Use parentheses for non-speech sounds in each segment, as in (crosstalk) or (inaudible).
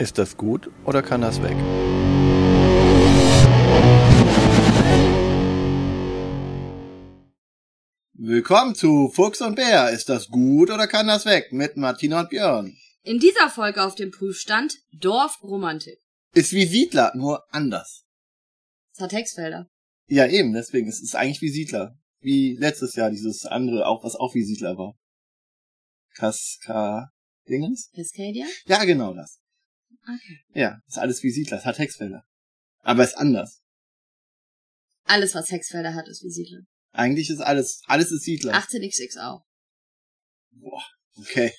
Ist das gut oder kann das weg? Willkommen zu Fuchs und Bär. Ist das gut oder kann das weg? Mit Martina und Björn. In dieser Folge auf dem Prüfstand Dorfromantik. Ist wie Siedler, nur anders. Es hat Hexfelder. Ja, eben, deswegen. Es ist eigentlich wie Siedler. Wie letztes Jahr dieses andere, auch was auch wie Siedler war. Kaska Dingens? Cascadia? Ja, genau das. Okay. Ja, ist alles wie Siedler. Es hat Hexfelder. Aber ist anders. Alles, was Hexfelder hat, ist wie Siedler. Eigentlich ist alles, alles ist Siedler. 18xx auch. Boah, okay.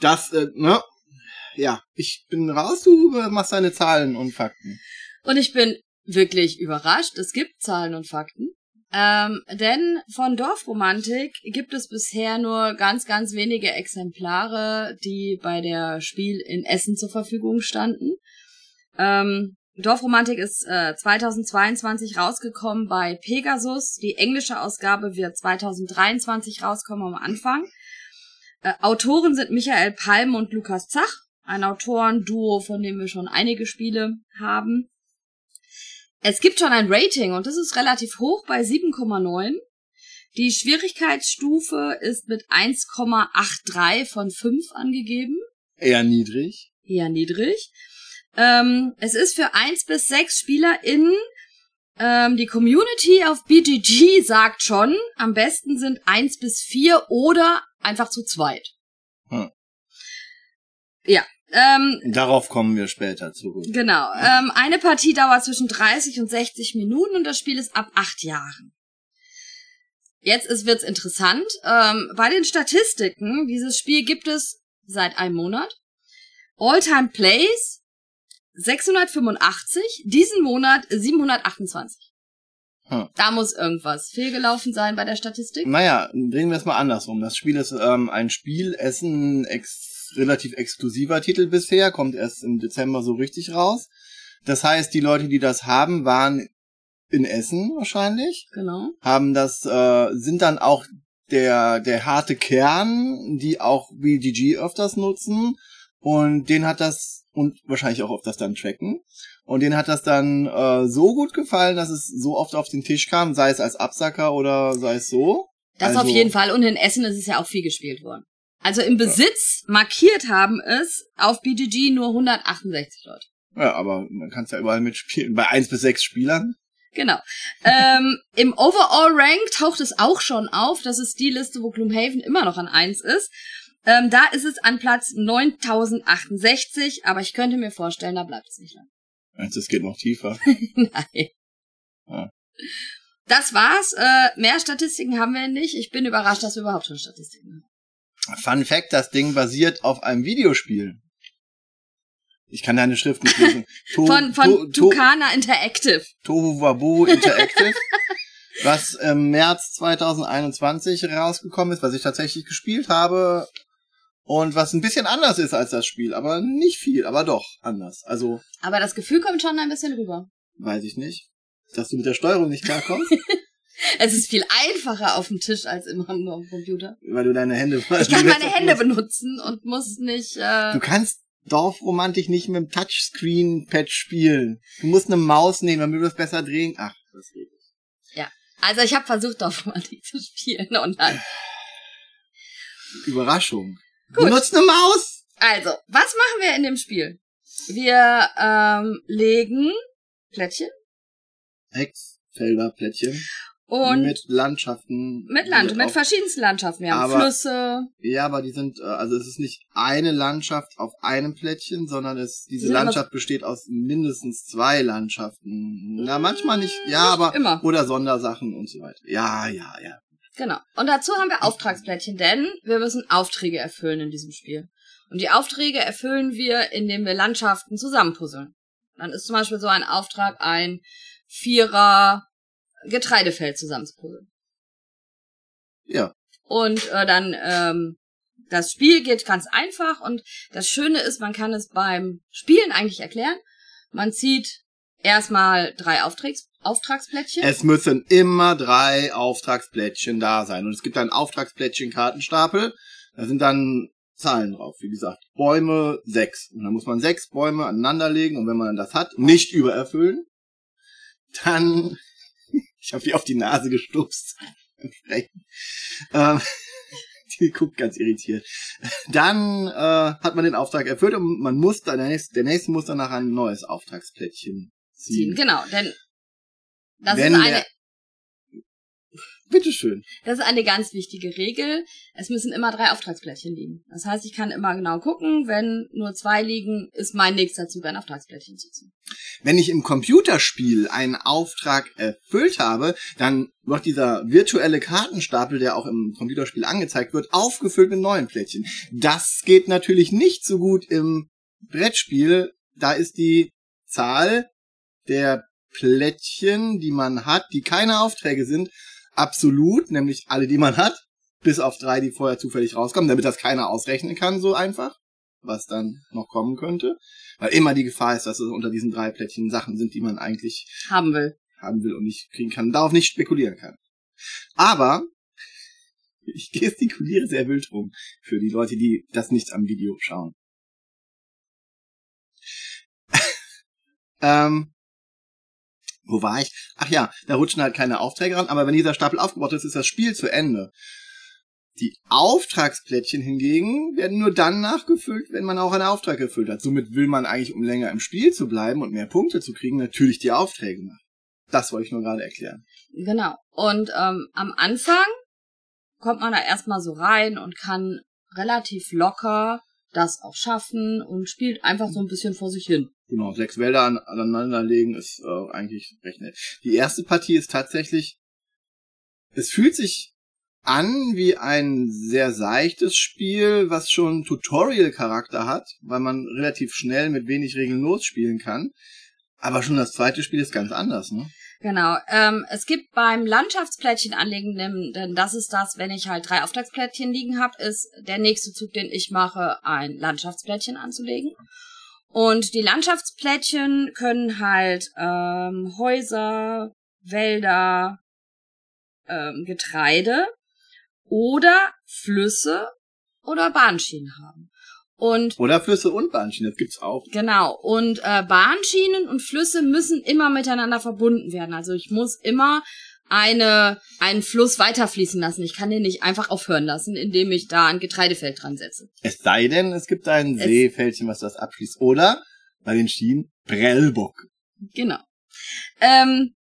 Das, äh, ne? Ja, ich bin raus, du äh, machst deine Zahlen und Fakten. Und ich bin wirklich überrascht. Es gibt Zahlen und Fakten. Ähm, denn von Dorfromantik gibt es bisher nur ganz, ganz wenige Exemplare, die bei der Spiel in Essen zur Verfügung standen. Ähm, Dorfromantik ist äh, 2022 rausgekommen bei Pegasus. Die englische Ausgabe wird 2023 rauskommen am Anfang. Äh, Autoren sind Michael Palm und Lukas Zach, ein Autorenduo, von dem wir schon einige Spiele haben. Es gibt schon ein Rating und das ist relativ hoch bei 7,9. Die Schwierigkeitsstufe ist mit 1,83 von 5 angegeben. Eher niedrig. Eher niedrig. Ähm, es ist für 1 bis 6 SpielerInnen. Ähm, die Community auf BGG sagt schon, am besten sind 1 bis 4 oder einfach zu zweit. Hm. Ja, ähm, Darauf kommen wir später zurück. Genau. Ähm, eine Partie dauert zwischen 30 und 60 Minuten und das Spiel ist ab acht Jahren. Jetzt ist, wird's interessant. Ähm, bei den Statistiken, dieses Spiel gibt es seit einem Monat. All-Time Plays 685, diesen Monat 728. Hm. Da muss irgendwas fehlgelaufen sein bei der Statistik. Naja, drehen wir es mal andersrum. Das Spiel ist ähm, ein Spiel, Essen ex relativ exklusiver Titel bisher, kommt erst im Dezember so richtig raus. Das heißt, die Leute, die das haben, waren in Essen wahrscheinlich, Genau. haben das, äh, sind dann auch der, der harte Kern, die auch BGG öfters nutzen und den hat das und wahrscheinlich auch das dann tracken. Und denen hat das dann äh, so gut gefallen, dass es so oft auf den Tisch kam, sei es als Absacker oder sei es so. Das Also- auf jeden Fall. Und in Essen ist es ja auch viel gespielt worden. Also im Besitz markiert haben es auf BGG nur 168 Leute. Ja, aber man kann es ja überall mitspielen. Bei eins bis sechs Spielern. Genau. ähm, (laughs) Im Overall Rank taucht es auch schon auf. Das ist die Liste, wo Gloomhaven immer noch an eins ist. Ähm, da ist es an Platz 9068, aber ich könnte mir vorstellen, da bleibt es nicht lang. Also es geht noch tiefer. (laughs) Nein. Ja. Das war's. Äh, mehr Statistiken haben wir nicht. Ich bin überrascht, dass wir überhaupt schon Statistiken haben. Fun Fact, das Ding basiert auf einem Videospiel. Ich kann deine Schrift nicht lesen. (laughs) To Von, To- von To- Tucana Interactive. Tohu Wabu Interactive, (laughs) was im März 2021 rausgekommen ist, was ich tatsächlich gespielt habe und was ein bisschen anders ist als das Spiel, aber nicht viel, aber doch anders. Also, Aber das Gefühl kommt schon ein bisschen rüber. weiß ich nicht. Dass du mit der Steuerung nicht klarkommst, (laughs) Es ist viel einfacher auf dem Tisch als immer nur am Computer. weil du deine Hände... Ich kann meine Hände benutzen und muss nicht. Äh, Du kannst Dorfromantik nicht mit dem Touchscreen-Pad spielen. Du musst eine Maus nehmen, damit du das besser drehen. Ach, das geht nicht. also ich habe versucht, Dorfromantik zu spielen dann. Überraschung. Gut. Benutzt eine Maus! Also, was machen wir in dem Spiel? Wir ähm, legen Plättchen Hexfelder, Plättchen. Und mit Landschaften. mit Land, mit verschiedensten Landschaften. Wir haben Aber- Flüsse. Ja, aber die sind, äh, also es ist nicht eine Landschaft auf einem Plättchen, sondern es, diese Landschaft besteht aus mindestens zwei Landschaften. Na, manchmal nicht, ja, aber, immer. oder Sondersachen und so weiter. Ja, ja, ja. Genau. Und dazu haben wir Auftragsplättchen, denn wir müssen Aufträge erfüllen in diesem Spiel. Und die Aufträge erfüllen wir, indem wir Landschaften zusammenpuzzeln. Dann ist zum Beispiel so ein Auftrag, ein Vierer Getreidefeld zusammenzupuzzeln. Ja. Und äh, dann ähm, das Spiel geht ganz einfach und das Schöne ist, man kann es beim Spielen eigentlich erklären. Man zieht erstmal drei Auftrags Auftragsplättchen. Es müssen immer drei Auftragsplättchen da sein. Und es gibt einen Auftragsplättchen-Kartenstapel. Da sind dann Zahlen drauf. Wie gesagt, Bäume sechs. Und dann muss man sechs Bäume aneinanderlegen und wenn man dann das hat, nicht übererfüllen, dann, ich habe die auf die Nase gestupst. ähm, (laughs) die guckt ganz irritiert. Dann äh, hat man den Auftrag erfüllt und man muss dann, der nächste, der nächste muss danach ein neues Auftragsplättchen ziehen. Genau, denn das Wenn ist eine, der- Bitteschön. das ist eine ganz wichtige Regel. Es müssen immer drei Auftragsplättchen liegen. Das heißt, ich kann immer genau gucken, wenn nur zwei liegen, ist mein nächster Zug ein Auftragsplättchen zu ziehen. Wenn ich im Computerspiel einen Auftrag erfüllt habe, dann wird dieser virtuelle Kartenstapel, der auch im Computerspiel angezeigt wird, aufgefüllt mit neuen Plättchen. Das geht natürlich nicht so gut im Brettspiel. Da ist die Zahl der Plättchen, die man hat, die keine Aufträge sind, absolut, nämlich alle, die man hat, bis auf drei, die vorher zufällig rauskommen, damit das keiner ausrechnen kann, so einfach, was dann noch kommen könnte. Weil immer die Gefahr ist, dass es unter diesen drei Plättchen Sachen sind, die man eigentlich Haben will. haben will und nicht kriegen kann, darauf nicht spekulieren kann. Aber (laughs) ich gestikuliere sehr wild rum für die Leute, die das nicht am Video schauen. (laughs) ähm, wo war ich? Ach ja, da rutschen halt keine Aufträge ran, aber wenn dieser Stapel aufgebaut ist, ist das Spiel zu Ende. Die Auftragsplättchen hingegen werden nur dann nachgefüllt, wenn man auch einen Auftrag erfüllt hat. Somit will man eigentlich, um länger im Spiel zu bleiben und mehr Punkte zu kriegen, natürlich die Aufträge machen. Das wollte ich nur gerade erklären. Genau. Und ähm, am Anfang kommt man da erstmal so rein und kann relativ locker das auch schaffen und spielt einfach so ein bisschen vor sich hin. Genau, sechs Wälder an, aneinanderlegen ist äh, eigentlich recht nett. Die erste Partie ist tatsächlich, es fühlt sich an wie ein sehr seichtes Spiel, was schon Tutorial-Charakter hat, weil man relativ schnell mit wenig Regeln losspielen kann. Aber schon das zweite Spiel ist ganz anders, ne? Genau. Ähm, es gibt beim Landschaftsplättchen anlegen, denn das ist das, wenn ich halt drei Auftragsplättchen liegen habe, ist der nächste Zug, den ich mache, ein Landschaftsplättchen anzulegen. Und die Landschaftsplättchen können halt ähm, Häuser, Wälder, ähm, Getreide oder Flüsse oder Bahnschienen haben. Und Oder Flüsse und Bahnschienen, das gibt's auch. Genau. Und äh, Bahnschienen und Flüsse müssen immer miteinander verbunden werden. Also ich muss immer eine einen Fluss weiterfließen lassen. Ich kann den nicht einfach aufhören lassen, indem ich da ein Getreidefeld dran setze. Es sei denn, es gibt ein Es- Seefältchen, was das abschließt. Oder bei den Schienen Prellbock. Genau. Ähm,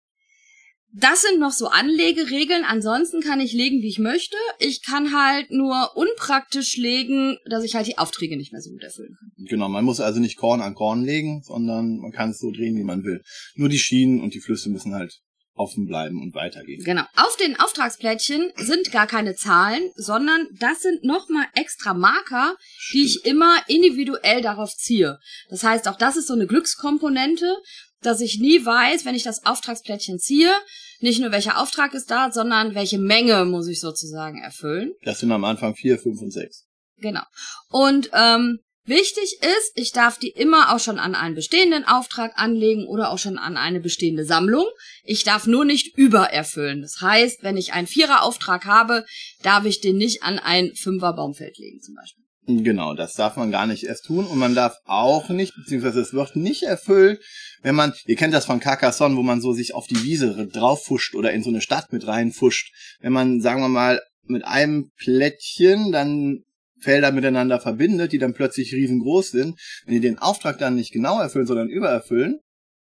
das sind noch so Anlegeregeln. Ansonsten kann ich legen, wie ich möchte. Ich kann halt nur unpraktisch legen, dass ich halt die Aufträge nicht mehr so gut erfüllen kann. Genau, man muss also nicht Korn an Korn legen, sondern man kann es so drehen, wie man will. Nur die Schienen und die Flüsse müssen halt offen bleiben und weitergehen. Genau. Auf den Auftragsplättchen sind gar keine Zahlen, sondern das sind nochmal extra Marker, die ich immer individuell darauf ziehe. Das heißt, auch das ist so eine Glückskomponente, dass ich nie weiß, wenn ich das Auftragsplättchen ziehe, nicht nur welcher Auftrag ist da, sondern welche Menge muss ich sozusagen erfüllen. Das sind am Anfang vier, fünf und sechs. Genau. Und ähm, wichtig ist, ich darf die immer auch schon an einen bestehenden Auftrag anlegen oder auch schon an eine bestehende Sammlung. Ich darf nur nicht übererfüllen. Das heißt, wenn ich einen Vierer-Auftrag habe, darf ich den nicht an ein Fünfer-Baumfeld legen zum Beispiel. Genau, das darf man gar nicht erst tun und man darf auch nicht, beziehungsweise es wird nicht erfüllt, wenn man, ihr kennt das von Carcassonne, wo man so sich auf die Wiese drauffuscht oder in so eine Stadt mit reinfuscht. Wenn man, sagen wir mal, mit einem Plättchen dann Felder miteinander verbindet, die dann plötzlich riesengroß sind, wenn die den Auftrag dann nicht genau erfüllen, sondern übererfüllen,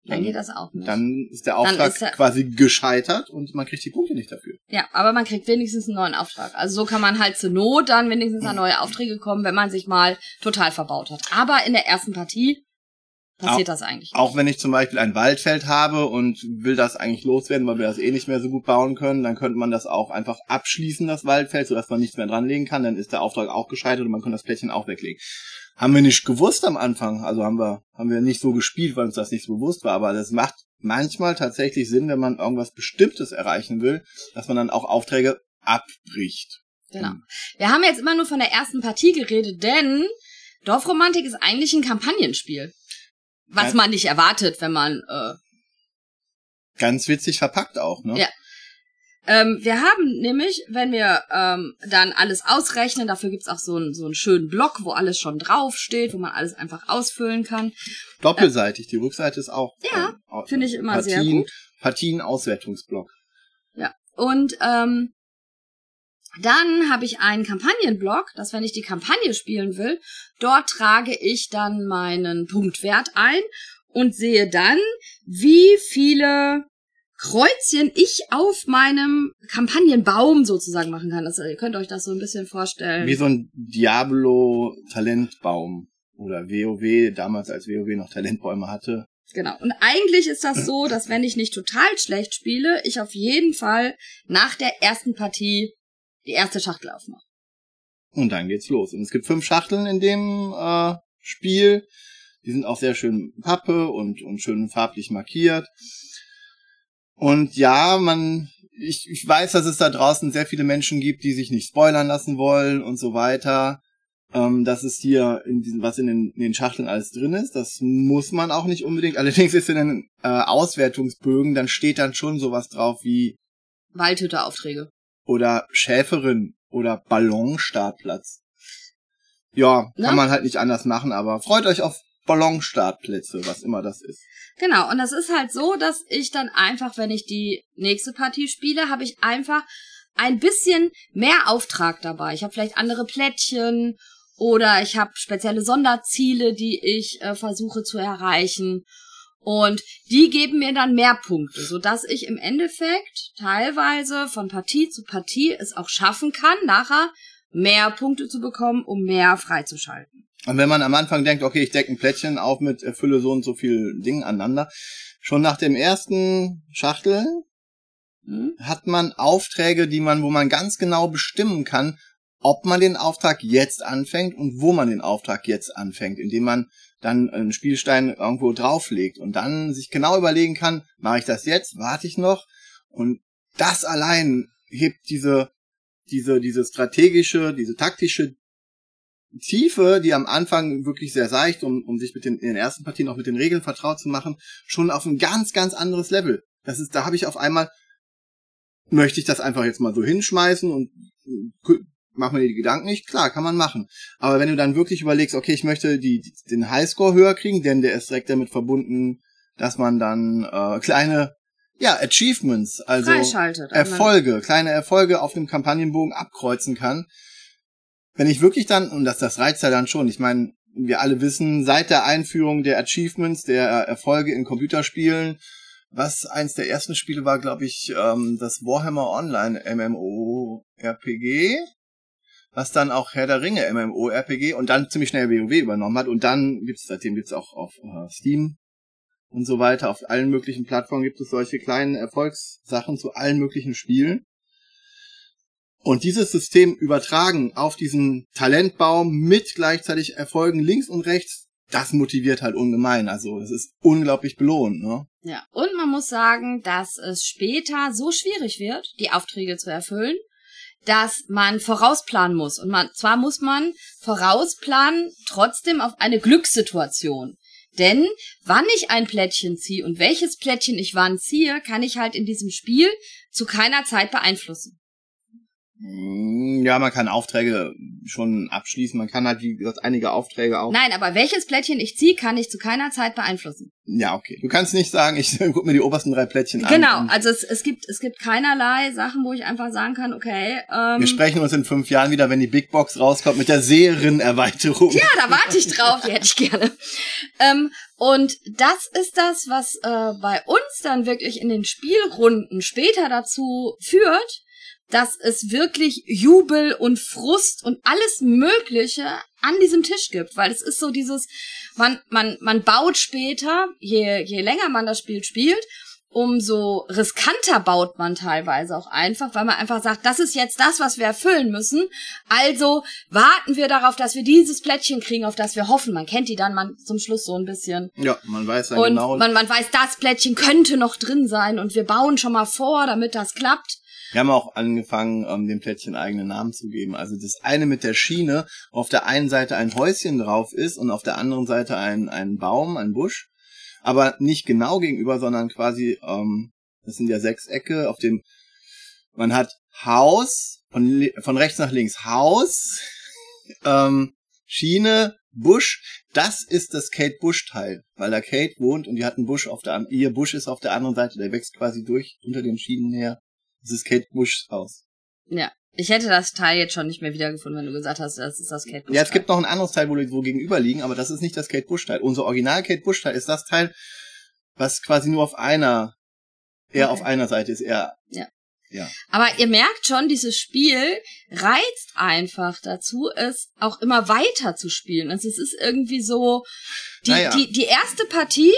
Dann geht das auch nicht. dann ist der Auftrag ist quasi gescheitert und man kriegt die Punkte nicht dafür. Ja, aber man kriegt wenigstens einen neuen Auftrag. Also so kann man halt zur Not dann wenigstens an neue Aufträge kommen, wenn man sich mal total verbaut hat. Aber in der ersten Partie passiert das eigentlich. Auch wenn ich zum Beispiel ein Waldfeld habe und will das eigentlich loswerden, weil wir das eh nicht mehr so gut bauen können, dann könnte man das auch einfach abschließen, das Waldfeld, sodass man nichts mehr dranlegen kann. Dann ist der Auftrag auch gescheitert und man kann das Plättchen auch weglegen. Haben wir nicht gewusst am Anfang, also haben wir, haben wir nicht so gespielt, weil uns das nicht so bewusst war, aber das macht manchmal tatsächlich Sinn, wenn man irgendwas Bestimmtes erreichen will, dass man dann auch Aufträge abbricht. Genau. Wir haben jetzt immer nur von der ersten Partie geredet, denn Dorfromantik ist eigentlich ein Kampagnenspiel. Was man nicht erwartet, wenn man äh, Ganz witzig verpackt auch, ne? Ja. Ähm, wir haben nämlich, wenn wir ähm, dann alles ausrechnen, dafür gibt's auch so einen, so einen schönen Block, wo alles schon draufsteht, wo man alles einfach ausfüllen kann. Doppelseitig, die Rückseite ist auch. Ja, ähm, Finde ich immer Partien, sehr gut. Partien-Auswertungsblock. Ja. Und ähm, dann habe ich einen Kampagnenblock, dass wenn ich die Kampagne spielen will, dort trage ich dann meinen Punktwert ein und sehe dann, wie viele Kreuzchen ich auf meinem Kampagnenbaum sozusagen machen kann. Das, ihr könnt euch das so ein bisschen vorstellen. Wie so ein Diablo-Talentbaum. Oder WoW, damals als WoW noch Talentbäume hatte. Genau. Und eigentlich ist das so, dass wenn ich nicht total schlecht spiele, ich auf jeden Fall nach der ersten Partie die erste Schachtel aufmache. Und dann geht's los. Und es gibt fünf Schachteln in dem äh, Spiel. Die sind auch sehr schön Pappe und, und schön farblich markiert. Und ja, man, ich, ich weiß, dass es da draußen sehr viele Menschen gibt, die sich nicht spoilern lassen wollen und so weiter. Ähm, das ist hier in diesem, was in den, in den Schachteln alles drin ist. Das muss man auch nicht unbedingt. Allerdings ist in den äh, Auswertungsbögen, dann steht dann schon sowas drauf wie Waldhütteraufträge. Oder Schäferin oder Ballonstartplatz. Ja, Na? kann man halt nicht anders machen, aber freut euch auf Ballonstartplätze, was immer das ist. Genau, und das ist halt so, dass ich dann einfach, wenn ich die nächste Partie spiele, habe ich einfach ein bisschen mehr Auftrag dabei. Ich habe vielleicht andere Plättchen oder ich habe spezielle Sonderziele, die ich äh, versuche zu erreichen. Und die geben mir dann mehr Punkte, sodass ich im Endeffekt teilweise von Partie zu Partie es auch schaffen kann, nachher mehr Punkte zu bekommen, um mehr freizuschalten. Und wenn man am Anfang denkt, okay, ich decke ein Plättchen auf mit erfülle so und so viel Dingen aneinander, schon nach dem ersten Schachtel Hm? hat man Aufträge, die man, wo man ganz genau bestimmen kann, ob man den Auftrag jetzt anfängt und wo man den Auftrag jetzt anfängt, indem man dann einen Spielstein irgendwo drauflegt und dann sich genau überlegen kann, mache ich das jetzt, warte ich noch und das allein hebt diese diese diese strategische, diese taktische Tiefe, die am Anfang wirklich sehr seicht, um, um sich mit den, in den ersten Partien auch mit den Regeln vertraut zu machen, schon auf ein ganz, ganz anderes Level. Das ist, da habe ich auf einmal, möchte ich das einfach jetzt mal so hinschmeißen und äh, mach mir die Gedanken nicht? Klar, kann man machen. Aber wenn du dann wirklich überlegst, okay, ich möchte die, die, den Highscore höher kriegen, denn der ist direkt damit verbunden, dass man dann äh, (laughs) kleine, ja, Achievements, also Freischaltet. Erfolge, kleine Erfolge auf dem Kampagnenbogen abkreuzen kann. Wenn ich wirklich dann, und das, das reizt ja dann schon, ich meine, wir alle wissen, seit der Einführung der Achievements, der Erfolge in Computerspielen, was eins der ersten Spiele war, glaube ich, ähm, das Warhammer Online MMORPG, was dann auch Herr der Ringe MMORPG und dann ziemlich schnell WoW übernommen hat und dann gibt's seitdem gibt's auch auf äh, Steam und so weiter, auf allen möglichen Plattformen gibt es solche kleinen Erfolgssachen zu allen möglichen Spielen. Und dieses System übertragen auf diesen Talentbaum mit gleichzeitig Erfolgen links und rechts, das motiviert halt ungemein. Also es ist unglaublich belohnt, ne? Ja, und man muss sagen, dass es später so schwierig wird, die Aufträge zu erfüllen, dass man vorausplanen muss. Und man, zwar muss man vorausplanen, trotzdem auf eine Glückssituation. Denn wann ich ein Plättchen ziehe und welches Plättchen ich wann ziehe, kann ich halt in diesem Spiel zu keiner Zeit beeinflussen. Mm, Ja, man kann Aufträge schon abschließen. Man kann halt, wie gesagt, einige Aufträge auch. Nein, aber welches Plättchen ich ziehe, kann ich zu keiner Zeit beeinflussen. Ja, okay. Du kannst nicht sagen, ich (laughs) guck mir die obersten drei Plättchen an. Genau, also es, es gibt es gibt keinerlei Sachen, wo ich einfach sagen kann, okay, ähm, Wir sprechen uns in fünf Jahren wieder, wenn die Big Box rauskommt mit der Seherin-Erweiterung. Ja, da warte ich drauf, die hätte ich gerne. Ähm, und das ist das, was äh, bei uns dann wirklich in den Spielrunden später dazu führt, dass es wirklich Jubel und Frust und alles Mögliche an diesem Tisch gibt, weil es ist so dieses, man, man, man baut später, je, je länger man das Spiel spielt, umso riskanter baut man teilweise auch einfach, weil man einfach sagt, das ist jetzt das, was wir erfüllen müssen. Also warten wir darauf, dass wir dieses Plättchen kriegen, auf das wir hoffen. Man kennt die dann man zum Schluss so ein bisschen. Ja, man weiß dann Und genau. man, man weiß, das Plättchen könnte noch drin sein und wir bauen schon mal vor, damit das klappt. Wir haben auch angefangen, ähm, dem Plättchen eigene Namen zu geben. Also das eine mit der Schiene, wo auf der einen Seite ein Häuschen drauf ist und auf der anderen Seite ein, ein Baum, ein Busch. Aber nicht genau gegenüber, sondern quasi, ähm, das sind ja Sechsecke, auf dem Man hat Haus, von, von rechts nach links Haus, (laughs) ähm, Schiene, Busch. Das ist das Kate Busch Teil, weil da Kate wohnt und die hat einen Busch auf der, ihr Busch ist auf der anderen Seite, der wächst quasi durch unter den Schienen her. Das ist Kate Buschs Haus. Ja. Ich hätte das Teil jetzt schon nicht mehr wiedergefunden, wenn du gesagt hast, das ist das Kate Bush. Ja, es gibt noch ein anderes Teil, wo die wo gegenüber liegen, aber das ist nicht das Kate Bush Teil. Unser Original Kate Bush Teil ist das Teil, was quasi nur auf einer, eher Okay. auf einer Seite ist, eher. Ja. Ja. Aber ihr merkt schon, dieses Spiel reizt einfach dazu, es auch immer weiter zu spielen. Also es ist irgendwie so, die, Naja. die, die erste Partie,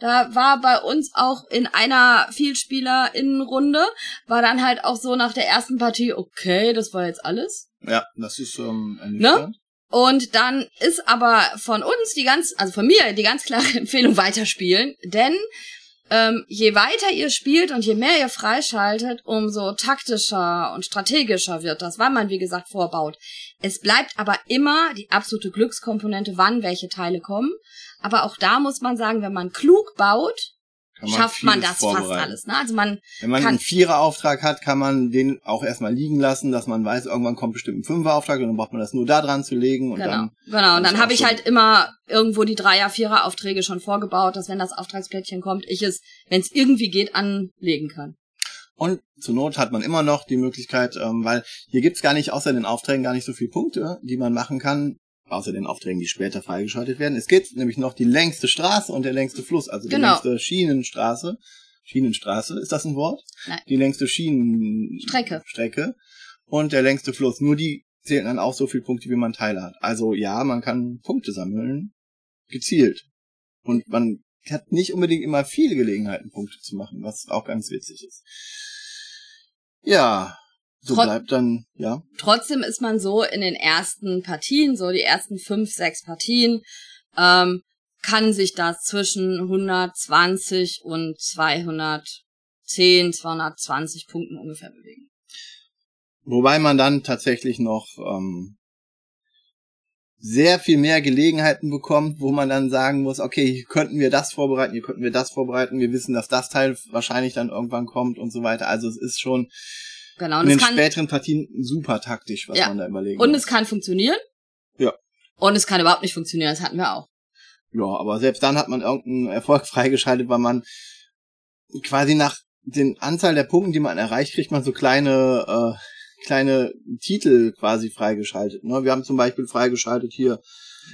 da war bei uns auch in einer Vielspielerinnenrunde, war dann halt auch so nach der ersten Partie, okay, das war jetzt alles. Ja, das ist ähm, Ne? ernüchternd. Und dann ist aber von uns die ganz, also von mir die ganz klare (laughs) Empfehlung weiterspielen, denn ähm, je weiter ihr spielt und je mehr ihr freischaltet, umso taktischer und strategischer wird das, weil man wie gesagt vorbaut. Es bleibt aber immer die absolute Glückskomponente, wann welche Teile kommen. Aber auch da muss man sagen, wenn man klug baut, Kann schafft man das fast alles. Ne? Also man Wenn man einen Viererauftrag hat, kann man den auch erstmal liegen lassen, dass man weiß, irgendwann kommt bestimmt ein Fünferauftrag und dann braucht man das nur da dran zu legen und Genau, dann genau. Und dann habe ich halt immer irgendwo die Dreier-, Vierer-Aufträge schon vorgebaut, dass wenn das Auftragsplättchen kommt, ich es, wenn es irgendwie geht, anlegen kann. Und zur Not hat man immer noch die Möglichkeit, ähm, weil hier gibt's gar nicht außer den Aufträgen gar nicht so viele Punkte, die man machen kann, außer den Aufträgen, die später freigeschaltet werden. Es gibt nämlich noch die längste Straße und der längste Fluss, also die Genau. längste Schienenstraße. Schienenstraße, ist das ein Wort? Nein. Die längste Schienenstrecke. Strecke. Und der längste Fluss. Nur die zählen dann auch so viele Punkte, wie man Teile hat. Also ja, man kann Punkte sammeln, gezielt. Und man hat nicht unbedingt immer viele Gelegenheiten, Punkte zu machen, was auch ganz witzig ist. Ja, so Trot- bleibt dann, ja. Trotzdem ist man so in den ersten Partien, so die ersten fünf, sechs Partien, ähm, kann sich das zwischen 120 und 210, 220 Punkten ungefähr bewegen. Wobei man dann tatsächlich noch ähm, sehr viel mehr Gelegenheiten bekommt, wo man dann sagen muss, okay, hier könnten wir das vorbereiten, hier könnten wir das vorbereiten, wir wissen, dass das Teil wahrscheinlich dann irgendwann kommt und so weiter. Also es ist schon Genau. in Und es den kann, späteren Partien super taktisch, was Ja. man da überlegen und muss. es kann funktionieren. Ja. Und es kann überhaupt nicht funktionieren. Das hatten wir auch. Ja, aber selbst dann hat man irgendeinen Erfolg (laughs) freigeschaltet, weil man quasi nach den Anzahl der Punkten, die man erreicht, kriegt man so kleine äh, kleine Titel quasi freigeschaltet. Ne? Wir haben zum Beispiel freigeschaltet hier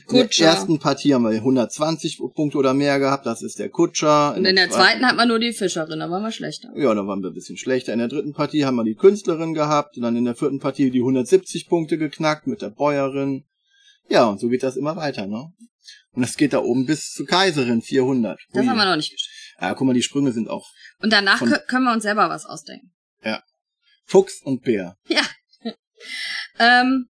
in der Kutscher. ersten Partie haben wir 120 Punkte oder mehr gehabt, das ist der Kutscher. Und in der zweiten hat man nur die Fischerin, da waren wir schlechter. ja, da waren wir ein bisschen schlechter. In der dritten Partie haben wir die Künstlerin gehabt und dann in der vierten Partie die 170 Punkte geknackt mit der Bäuerin. Ja, und so geht das immer weiter, ne? Und es geht da oben bis zur Kaiserin 400. Das Ui. haben wir noch nicht geschafft. Ja, guck mal, die Sprünge sind auch Und danach können wir uns selber was ausdenken. Fuchs und Bär. (laughs) Ähm,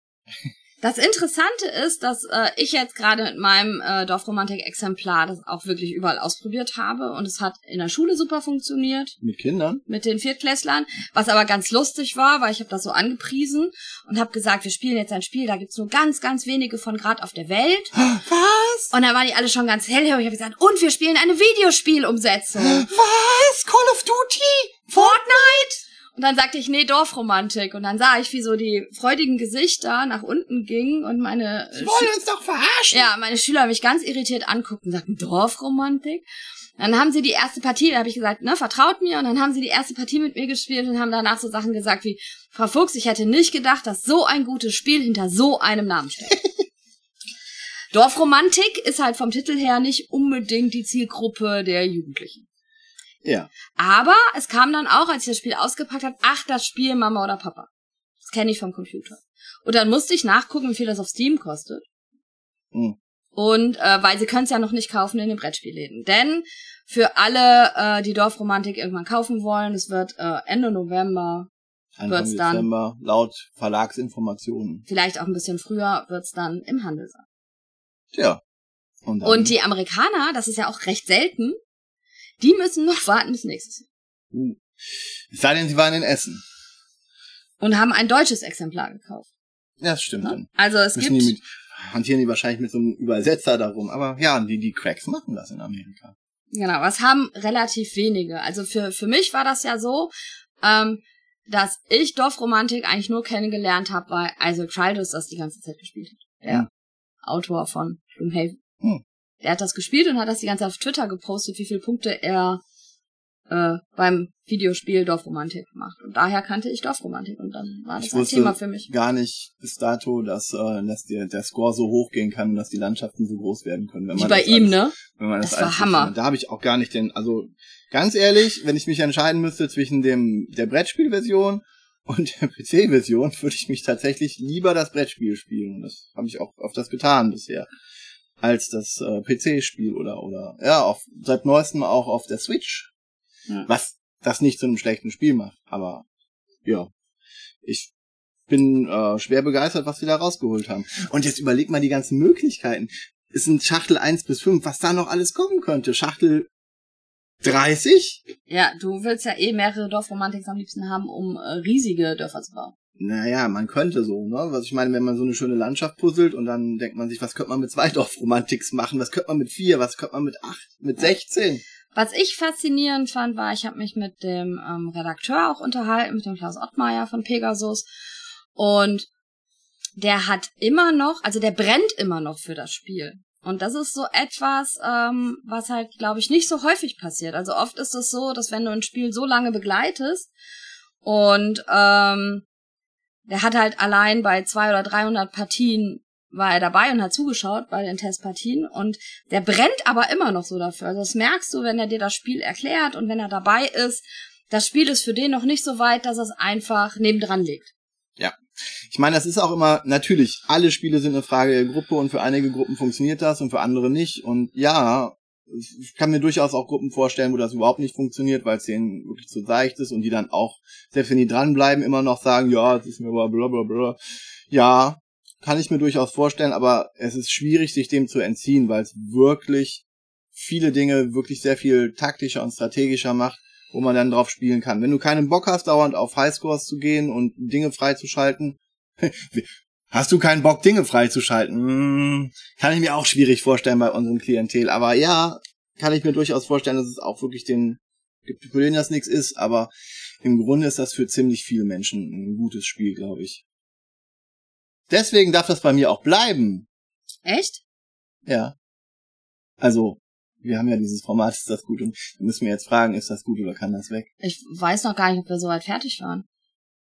das Interessante ist, dass äh, ich jetzt gerade mit meinem äh, Dorfromantik-Exemplar das auch wirklich überall ausprobiert habe und es hat in der Schule super funktioniert Mit Kindern? mit den Viertklässlern, was aber ganz lustig war, weil ich habe das so angepriesen und habe gesagt, wir spielen jetzt ein Spiel, da gibt's nur ganz, ganz wenige von grad auf der Welt. (gasps) Was? Und da waren die alle schon ganz hellhörig. Ich habe gesagt, und wir spielen eine Videospielumsetzung. (gasps) Was? Call of Duty? Fortnite? Und dann sagte ich, nee, Dorfromantik. Und dann sah ich, wie so die freudigen Gesichter nach unten gingen und meine, Die wollen uns doch verarschen. ja, meine Schüler mich ganz irritiert anguckten und sagten, Dorfromantik? Dann haben sie die erste Partie, da habe ich gesagt, ne, vertraut mir. Und dann haben sie die erste Partie mit mir gespielt und haben danach so Sachen gesagt wie, Frau Fuchs, ich hätte nicht gedacht, dass so ein gutes Spiel hinter so einem Namen steckt. (laughs) Dorfromantik ist halt vom Titel her nicht unbedingt die Zielgruppe der Jugendlichen. Ja. Aber es kam dann auch, als ich das Spiel ausgepackt habe, ach, das Spiel Mama oder Papa. Das kenne ich vom Computer. Und dann musste ich nachgucken, wie viel das auf Steam kostet. Hm. Und äh, weil sie können es ja noch nicht kaufen in den Brettspielläden. Denn für alle, äh, die Dorfromantik irgendwann kaufen wollen, es wird äh, Ende November, Wird's dann. Dezember, laut Verlagsinformationen. vielleicht auch ein bisschen früher, wird's dann im Handel sein. Tja. Und, dann, Und die Amerikaner, das ist ja auch recht selten, die müssen noch warten bis nächstes Jahr. Uh. Es sei denn, sie waren in Essen. Und haben ein deutsches Exemplar gekauft. Ja, das stimmt Ne? dann. Also es Müssen gibt... die mit, hantieren die wahrscheinlich mit so einem Übersetzer darum. Aber ja, die, die Cracks machen das in Amerika. Genau, was haben relativ wenige. Also für, für mich war das ja so, ähm, dass ich Dorfromantik eigentlich nur kennengelernt habe, weil Isaac Childers das die ganze Zeit gespielt hat. Der Hm. Autor von Gloomhaven. Hm. Der hat das gespielt und hat das die ganze Zeit auf Twitter gepostet, wie viele Punkte er äh, beim Videospiel Dorfromantik macht. Und daher kannte ich Dorfromantik und dann war das Ich ein Thema für mich. gar nicht bis dato, dass, äh, dass der, der Score so hoch gehen kann und dass die Landschaften so groß werden können. Wenn Wie man bei das ihm, alles, ne? Wenn man Das das war Hammer. findet. Da habe ich auch gar nicht den, also ganz ehrlich, wenn ich mich entscheiden müsste zwischen dem der Brettspielversion und der PC-Version, würde ich mich tatsächlich lieber das Brettspiel spielen. Und das habe ich auch auf das getan bisher. Als das äh, PC-Spiel oder oder ja, auf, seit neuestem auch auf der Switch. Ja. Was das nicht zu einem schlechten Spiel macht. Aber ja, ich bin äh, schwer begeistert, was sie da rausgeholt haben. Und jetzt überleg mal die ganzen Möglichkeiten. Es sind Schachtel 1 bis 5, was da noch alles kommen könnte. Schachtel 30? Ja, du willst ja eh mehrere Dorfromantiks am liebsten haben, um äh, riesige Dörfer zu bauen. Naja, man könnte so, ne? Was ich meine, wenn man so eine schöne Landschaft puzzelt und dann denkt man sich, was könnte man mit zwei (laughs) Dorfromantiks machen? Was könnte man mit vier? Was könnte man mit acht? Mit 16? Was ich faszinierend fand, war, ich habe mich mit dem ähm, Redakteur auch unterhalten, mit dem Klaus Ottmeier von Pegasus. Und der hat immer noch, also der brennt immer noch für das Spiel. Und das ist so etwas, ähm, was halt, glaube ich, nicht so häufig passiert. Also oft ist es so, dass wenn du ein Spiel so lange begleitest und ähm, der hat halt allein bei zwei oder 300 Partien war er dabei und hat zugeschaut bei den Testpartien und der brennt aber immer noch so dafür. Also das merkst du, wenn er dir das Spiel erklärt und wenn er dabei ist. Das Spiel ist für den noch nicht so weit, dass es einfach nebendran legt. Ich meine, das ist auch immer, natürlich, alle Spiele sind eine Frage der Gruppe und für einige Gruppen funktioniert das und für andere nicht. Und ja, ich kann mir durchaus auch Gruppen vorstellen, wo das überhaupt nicht funktioniert, weil es denen wirklich zu seicht ist und die dann auch, selbst wenn die dranbleiben, immer noch sagen, ja, es ist mir bla bla bla bla. Ja, kann ich mir durchaus vorstellen, aber es ist schwierig, sich dem zu entziehen, weil es wirklich viele Dinge wirklich sehr viel taktischer und strategischer macht, wo man dann drauf spielen kann. Wenn du keinen Bock hast, dauernd auf Highscores zu gehen und Dinge freizuschalten, (laughs) hast du keinen Bock, Dinge freizuschalten? Hm, kann ich mir auch schwierig vorstellen bei unserem Klientel. Aber ja, kann ich mir durchaus vorstellen, dass es auch wirklich den, gibt für den das nichts ist, aber im Grunde ist das für ziemlich viele Menschen ein gutes Spiel, glaube ich. Deswegen darf das bei mir auch bleiben. Echt? Ja. Also, wir haben ja dieses Format, ist das gut? Und dann müssen wir jetzt fragen, ist das gut oder kann das weg? Ich weiß noch gar nicht, ob wir soweit fertig waren.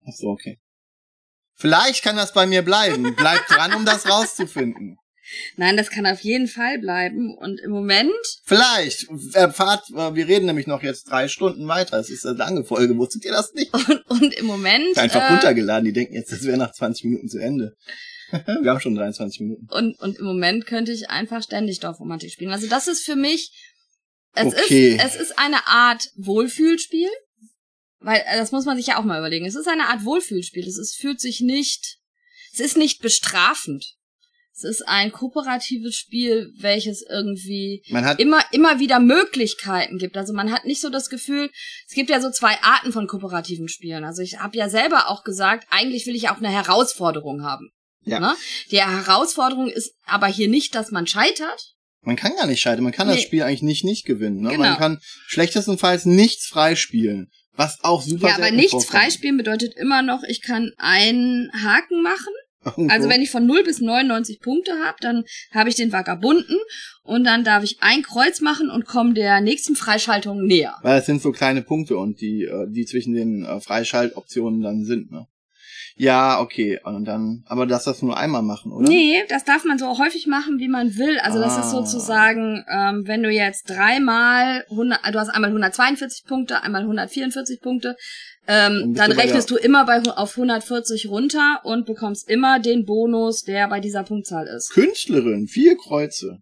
Ach so, okay. Vielleicht kann das bei mir bleiben. Bleibt dran, um das rauszufinden. (laughs) Nein, das kann auf jeden Fall bleiben. Und im Moment, Vielleicht. Erfahrt, äh, wir reden nämlich noch jetzt drei Stunden weiter. Es ist eine lange Folge. Wusstet ihr das nicht? und, und im Moment, Einfach äh, runtergeladen. Die denken jetzt, das wäre nach 20 Minuten zu Ende. Wir haben schon 23 Minuten. und, und im Moment könnte ich einfach ständig Dorfromantik spielen. Also das ist für mich, es Okay. ist, es ist eine Art Wohlfühlspiel. Weil, äh, das muss man sich ja auch mal überlegen. Es ist eine Art Wohlfühlspiel. Es ist, fühlt sich nicht, es ist nicht bestrafend. Es ist ein kooperatives Spiel, welches irgendwie immer, immer wieder Möglichkeiten gibt. Also man hat nicht so das Gefühl, es gibt ja so zwei Arten von kooperativen Spielen. Also ich habe ja selber auch gesagt, eigentlich will ich auch eine Herausforderung haben. Ja. Ne? Die Herausforderung ist aber hier nicht, dass man scheitert. man kann gar nicht scheitern. Man kann das Nee. Spiel eigentlich nicht nicht gewinnen. Ne? Genau. Man kann schlechtestenfalls nichts freispielen. Was auch super ja, aber nichts vorkommt. freispielen bedeutet immer noch, ich kann einen Haken machen. Irgendwo. (laughs) Also wenn ich von 0 bis 99 Punkte habe, dann habe ich den Vagabunden und dann darf ich ein Kreuz machen und komme der nächsten Freischaltung näher. Weil es sind so kleine Punkte und die, äh, die zwischen den äh, Freischaltoptionen dann sind, ne? Ja, okay. Und dann, aber das das nur einmal machen, oder? Nee, das darf man so häufig machen, wie man will. Also das ist Ah. sozusagen, ähm, wenn du jetzt dreimal, 100, du hast einmal 142 Punkte, einmal 144 Punkte, Dann ähm, dann bei rechnest du immer bei, auf 140 runter und bekommst immer den Bonus, der bei dieser Punktzahl ist. Künstlerin, vier Kreuze.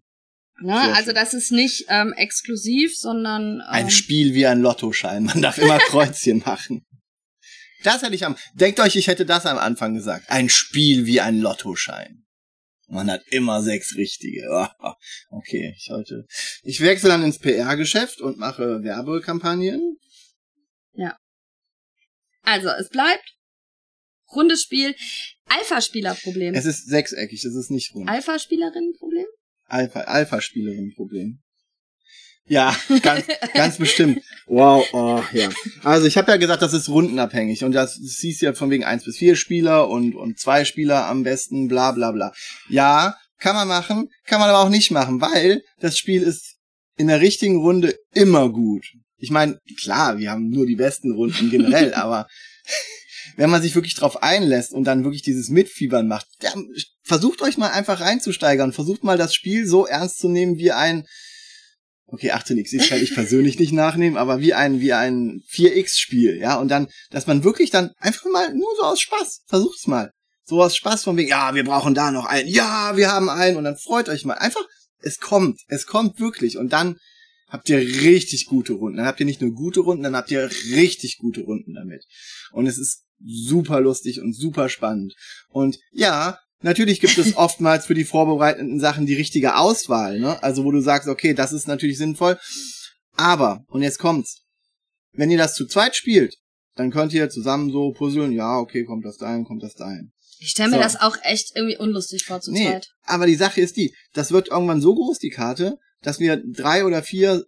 Ne? Sehr Also das ist nicht ähm, exklusiv, sondern Ein ähm, Spiel wie ein Lottoschein. Man darf immer (laughs) Kreuzchen machen. Das hätte ich am, denkt euch, ich hätte das am Anfang gesagt. Ein Spiel wie ein Lottoschein. Man hat immer sechs richtige. (laughs) Okay, ich heute, ich wechsle dann ins PR-Geschäft und mache Werbekampagnen. Also es bleibt rundes Spiel, Alpha-Spieler-Problem. Es ist sechseckig, es ist nicht rund. Alpha-Spielerinnen-Problem? Alpha, Alpha-Spielerin-Problem. Ja, ganz, ganz bestimmt. Wow, oh, ja. Also ich habe ja gesagt, das ist rundenabhängig und das, das hieß ja von wegen eins bis vier Spieler und, und zwei Spieler am besten, bla bla bla. Ja, kann man machen, kann man aber auch nicht machen, weil das Spiel ist in der richtigen Runde immer gut. Ich meine, klar, wir haben nur die besten Runden generell, (laughs) aber wenn man sich wirklich drauf einlässt und dann wirklich dieses Mitfiebern macht, versucht euch mal einfach reinzusteigern, versucht mal das Spiel so ernst zu nehmen wie ein okay, 18xx kann ich persönlich nicht nachnehmen, aber wie ein, wie ein 4x-Spiel, ja, und dann, dass man wirklich dann einfach mal nur so aus Spaß, versucht's mal. So aus Spaß von wegen, ja, wir brauchen da noch einen, ja, wir haben einen, und dann freut euch mal. Einfach, es kommt, es kommt wirklich, und dann habt ihr richtig gute Runden. Dann habt ihr nicht nur gute Runden, dann habt ihr richtig gute Runden damit. Und es ist super lustig und super spannend. Und ja, Natürlich gibt es (laughs) oftmals für die vorbereitenden Sachen die richtige Auswahl, ne? Also wo du sagst, okay, das ist natürlich sinnvoll. Aber, und jetzt kommt's, wenn ihr das zu zweit spielt, dann könnt ihr zusammen so puzzeln, ja, okay, kommt das dahin, kommt das dahin. Ich stelle mir so. das auch echt irgendwie unlustig vor zu nee, zweit. Aber die Sache ist die, das wird irgendwann so groß, die Karte, dass wir drei oder vier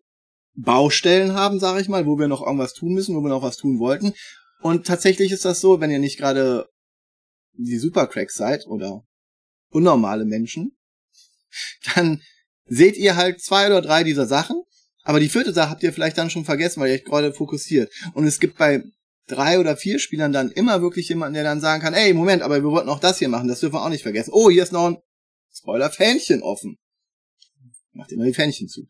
Baustellen haben, sage ich mal, wo wir noch irgendwas tun müssen, wo wir noch was tun wollten. Und tatsächlich ist das so, wenn ihr nicht gerade die Supercracks seid oder unnormale Menschen, (laughs) dann seht ihr halt zwei oder drei dieser Sachen, aber die vierte Sache habt ihr vielleicht dann schon vergessen, weil ihr euch gerade fokussiert. Und es gibt bei drei oder vier Spielern dann immer wirklich jemanden, der dann sagen kann, ey, Moment, aber wir wollten auch das hier machen, das dürfen wir auch nicht vergessen. Oh, hier ist noch ein Spoiler-Fähnchen offen. Macht immer die Fähnchen zu.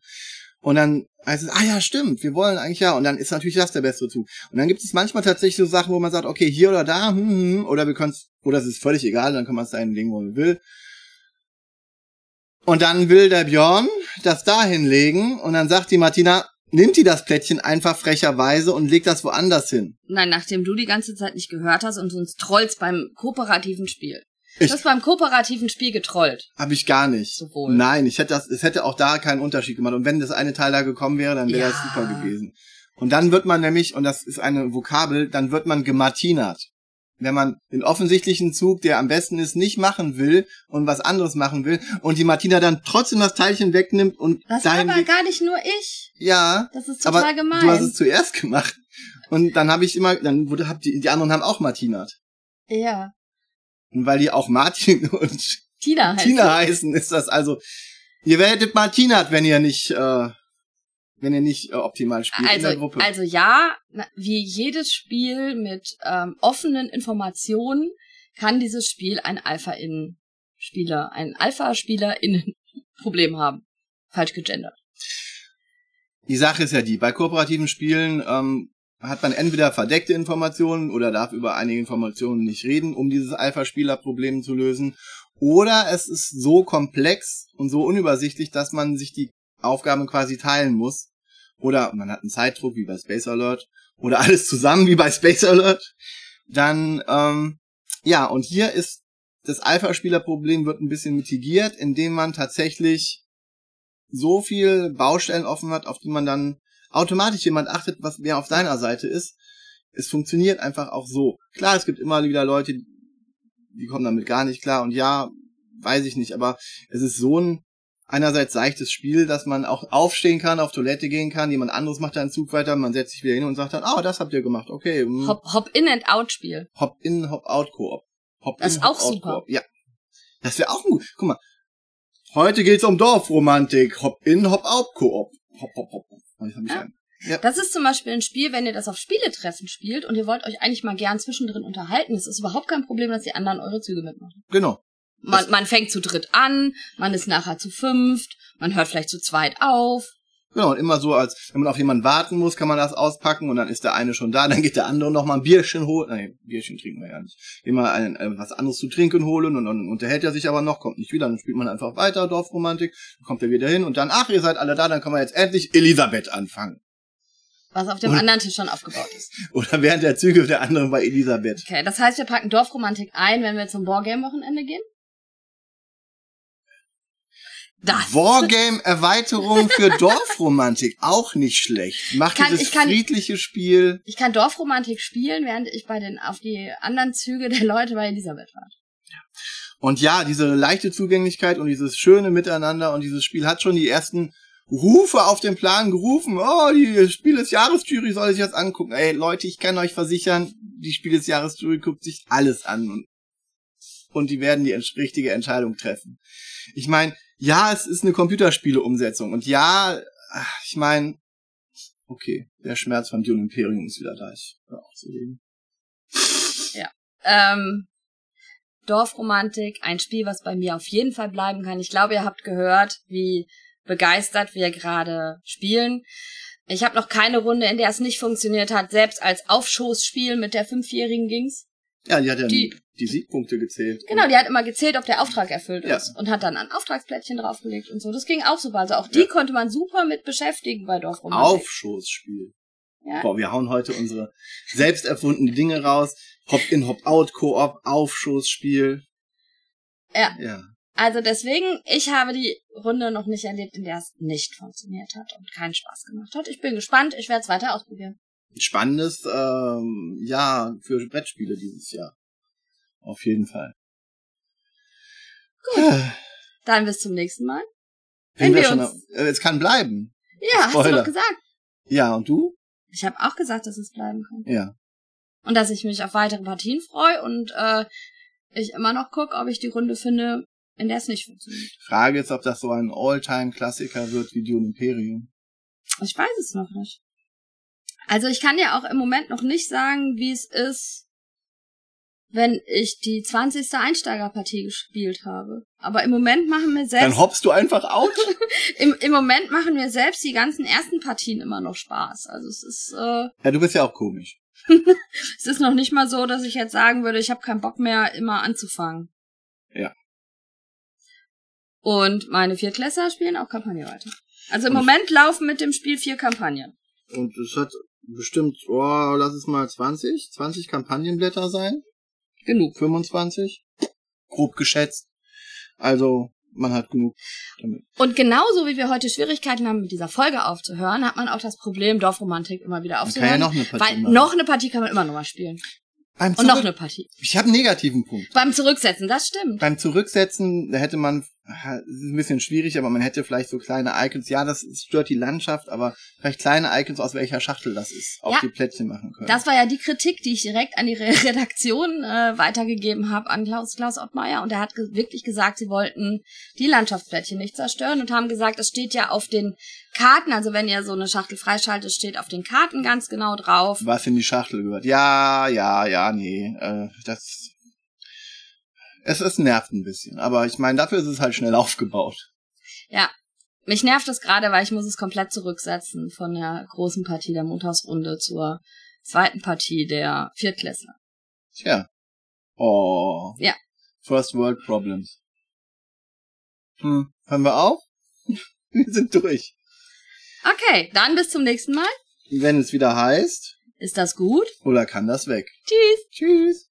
Und dann heißt es, ah ja, stimmt, wir wollen eigentlich ja. Und dann ist natürlich das der bessere Zug. Und dann gibt es manchmal tatsächlich so Sachen, wo man sagt, okay, hier oder da, hm, hm, hm oder wir können oder es ist völlig egal, dann kann man es dahin legen, wo man will. Und dann will der Björn das da hinlegen und dann sagt die Martina, nimmt die das Plättchen einfach frecherweise und legt das woanders hin. Nein, nachdem du die ganze Zeit nicht gehört hast und uns trollst beim kooperativen Spiel. Ich du hast beim kooperativen Spiel getrollt. Hab ich gar nicht. Sowohl. Nein, ich hätte das, es hätte auch da keinen Unterschied gemacht. Und wenn das eine Teil da gekommen wäre, dann wäre ja. das super gewesen. Und dann wird man nämlich, und das ist eine Vokabel, dann wird man gemartinert. Wenn man den offensichtlichen Zug, der am besten ist, nicht machen will und was anderes machen will und die Martina dann trotzdem das Teilchen wegnimmt und Das war aber gar nicht nur ich. Ja. Das ist total aber gemein. Du hast es zuerst gemacht. Und dann habe ich immer, dann wurde, hab die, die anderen haben auch martinert. Ja. Und weil die auch Martin (laughs) und Tina heißen. Tina heißen, ist das also, ihr werdet Martinat, wenn ihr nicht, äh, wenn ihr nicht äh, optimal spielt also, in der Gruppe. Also ja, wie jedes Spiel mit ähm, offenen Informationen kann dieses Spiel ein Alpha-Innen-Spieler, ein Alpha-Spieler-Innen-Problem (laughs) haben. Falsch gegendert. Die Sache ist ja die, bei kooperativen Spielen ähm, hat man entweder verdeckte Informationen oder darf über einige Informationen nicht reden, um dieses Alpha-Spieler-Problem zu lösen. Oder es ist so komplex und so unübersichtlich, dass man sich die Aufgaben quasi teilen muss. Oder man hat einen Zeitdruck, wie bei Space Alert. Oder alles zusammen, wie bei Space Alert. Dann, ähm, ja, und hier ist das Alpha-Spieler-Problem wird ein bisschen mitigiert, indem man tatsächlich so viel Baustellen offen hat, auf die man dann automatisch jemand achtet, was wer auf seiner Seite ist. Es funktioniert einfach auch so. Klar, es gibt immer wieder Leute, die kommen damit gar nicht klar und ja, weiß ich nicht, aber es ist so ein einerseits seichtes Spiel, dass man auch aufstehen kann, auf Toilette gehen kann, jemand anderes macht da einen Zug weiter, man setzt sich wieder hin und sagt dann, ah, oh, das habt ihr gemacht, okay. Mm. Hop, Hop in and out Spiel. Hop in, Hop out Koop. Hop das in, ist auch super. Ja. Das wäre auch gut. Guck mal. Heute geht's um Dorfromantik. Hop in, Hop out Koop. Hop, hop, hop. Ja. Ja. Das ist zum Beispiel ein Spiel, wenn ihr das auf Spieletreffen spielt und ihr wollt euch eigentlich mal gern zwischendrin unterhalten. Es ist überhaupt kein Problem, dass die anderen eure Züge mitmachen. Genau. Man, man fängt zu dritt an, man ist nachher zu fünft, man hört vielleicht zu zweit auf. Genau, und immer so, als wenn man auf jemanden warten muss, kann man das auspacken und dann ist der eine schon da, dann geht der andere noch mal ein Bierchen holen. Nein, Bierchen trinken wir ja nicht. Immer ein, ein, was anderes zu trinken holen und dann unterhält er sich aber noch, kommt nicht wieder, dann spielt man einfach weiter, Dorfromantik, dann kommt er wieder hin und dann, ach, ihr seid alle da, dann kann man jetzt endlich Elisabeth anfangen. Was auf dem und, anderen Tisch schon aufgebaut ist. (laughs) Oder während der Züge der anderen bei Elisabeth. Okay, das heißt, wir packen Dorfromantik ein, wenn wir zum Wargame-Wochenende gehen? Das. Wargame-Erweiterung für (laughs) Dorfromantik. Auch nicht schlecht. Macht kann, dieses kann, friedliche Spiel. Ich kann Dorfromantik spielen, während ich bei den, auf die anderen Züge der Leute bei Elisabeth warte. Ja. Und ja, diese leichte Zugänglichkeit und dieses schöne Miteinander und dieses Spiel hat schon die ersten Rufe auf den Plan gerufen, oh, die Spiel des Jahresjury soll sich das angucken. Ey, Leute, ich kann euch versichern, die Spiel des Jahresjury guckt sich alles an und, und die werden die richtige Entscheidung treffen. Ich meine, ja, es ist eine Computerspiele-Umsetzung und ja, ich meine, okay, der Schmerz von Dune Imperium ist wieder da. Ich höre auch zu reden. Ja. Ähm, Dorfromantik, ein Spiel, was bei mir auf jeden Fall bleiben kann. Ich glaube, ihr habt gehört, wie begeistert wir gerade spielen. Ich habe noch keine Runde, in der es nicht funktioniert hat. Selbst als Aufschoßspiel mit der Fünfjährigen ging's. Ja, die hat ja die, die Siegpunkte gezählt. Genau, die hat immer gezählt, ob der Auftrag erfüllt ja. ist und hat dann ein Auftragsplättchen draufgelegt und so. Das ging auch super. Also auch die ja. konnte man super mit beschäftigen bei Dorfromantik. Aufschoßspiel. Ja. Boah, wir hauen heute unsere selbst erfundenen Dinge raus. Hop-in, Hop-out, Koop, Aufschoßspiel. Ja. Ja. Also deswegen, ich habe die Runde noch nicht erlebt, in der es nicht funktioniert hat und keinen Spaß gemacht hat. Ich bin gespannt, ich werde es weiter ausprobieren. Spannendes ähm, Jahr für Brettspiele dieses Jahr. Auf jeden Fall. Gut. Dann bis zum nächsten Mal. Wenn wir, wir schon uns... Äh, es kann bleiben. Ja, Spoiler. hast du doch gesagt. Ja, und du? Ich habe auch gesagt, dass es bleiben kann. Ja. Und dass ich mich auf weitere Partien freue und äh, ich immer noch gucke, ob ich die Runde finde, in der es nicht funktioniert. Frage ist, ob das so ein All-Time-Klassiker wird wie Dune Imperium. Ich weiß es noch nicht. Also ich kann ja auch im Moment noch nicht sagen, wie es ist, wenn ich die 20. Einsteigerpartie gespielt habe. Aber im Moment machen wir selbst. Dann hoppst du einfach out? (laughs) Im, Im Moment machen wir selbst die ganzen ersten Partien immer noch Spaß. Also es ist. Äh, ja, du bist ja auch komisch. (laughs) es ist noch nicht mal so, dass ich jetzt sagen würde, ich habe keinen Bock mehr, immer anzufangen. Ja. Und meine Viertklässler spielen auch Kampagne weiter. Also im und Moment laufen mit dem Spiel vier Kampagnen. Und es hat bestimmt, oh, lass es mal 20, 20 Kampagnenblätter sein. Genug. 25. Grob geschätzt. Also, man hat genug damit. Und genauso wie wir heute Schwierigkeiten haben, mit dieser Folge aufzuhören, hat man auch das Problem, Dorfromantik immer wieder aufzuhören. Man kann ja noch eine Partie Weil machen. noch eine Partie kann man immer noch mal spielen. Beim und noch eine Partie. Ich habe einen negativen Punkt. Beim Zurücksetzen, das stimmt. Beim Zurücksetzen, da hätte man ein bisschen schwierig, aber man hätte vielleicht so kleine Icons. Ja, das stört die Landschaft, aber vielleicht kleine Icons, aus welcher Schachtel das ist, auf ja, die Plättchen machen können. Das war ja die Kritik, die ich direkt an die (laughs) Redaktion äh, weitergegeben habe, an Klaus, Klaus Ottmeier. Und er hat ge wirklich gesagt, sie wollten die Landschaftsplättchen nicht zerstören und haben gesagt, es steht ja auf den Karten, also wenn ihr so eine Schachtel freischaltet, steht auf den Karten ganz genau drauf. Was in die Schachtel gehört. Ja, ja, ja, nee. Äh, das es, es nervt ein bisschen, aber ich meine, dafür ist es halt schnell (laughs) aufgebaut. Ja, mich nervt es gerade, weil ich muss es komplett zurücksetzen von der großen Partie der Montagsrunde zur zweiten Partie der Viertklässler. Tja. Oh. Ja. First World Problems. Hm, hören wir auf? (laughs) wir sind durch. Okay, dann bis zum nächsten Mal. Wenn es wieder heißt. Ist das gut? Oder kann das weg? Tschüss. Tschüss.